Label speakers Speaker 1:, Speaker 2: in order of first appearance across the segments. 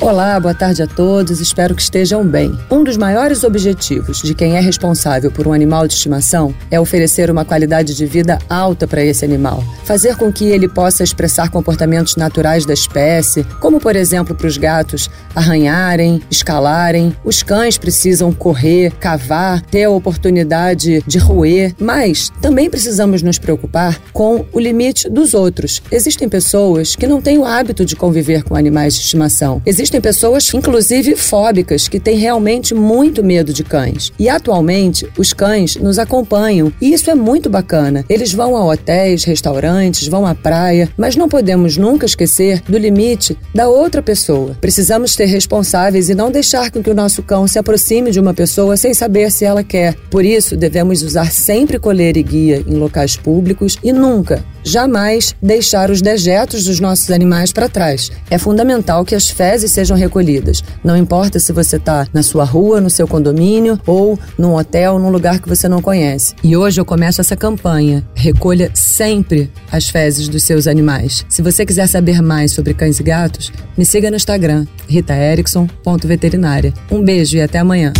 Speaker 1: Olá, boa tarde a todos, espero que estejam bem. Um dos maiores objetivos de quem é responsável por um animal de estimação é oferecer uma qualidade de vida alta para esse animal, fazer com que ele possa expressar comportamentos naturais da espécie, como por exemplo para os gatos arranharem, escalarem, os cães precisam correr, cavar, ter a oportunidade de roer, mas também precisamos nos preocupar com o limite dos outros. Existem pessoas que não têm o hábito de conviver com animais de estimação. Existem Existem pessoas, inclusive fóbicas, que têm realmente muito medo de cães. E atualmente, os cães nos acompanham e isso é muito bacana. Eles vão a hotéis, restaurantes, vão à praia, mas não podemos nunca esquecer do limite da outra pessoa. Precisamos ser responsáveis e não deixar que o nosso cão se aproxime de uma pessoa sem saber se ela quer. Por isso, devemos usar sempre coleira e guia em locais públicos e nunca, jamais deixar os dejetos dos nossos animais para trás. É fundamental que as fezes sejam recolhidas. Não importa se você está na sua rua, no seu condomínio ou num hotel, num lugar que você não conhece. E hoje eu começo essa campanha. Recolha sempre as fezes dos seus animais. Se você quiser saber mais sobre cães e gatos, me siga no Instagram, ritaerickson.veterinária. Um beijo e até amanhã.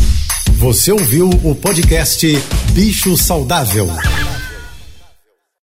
Speaker 2: Você ouviu o podcast Bicho Saudável.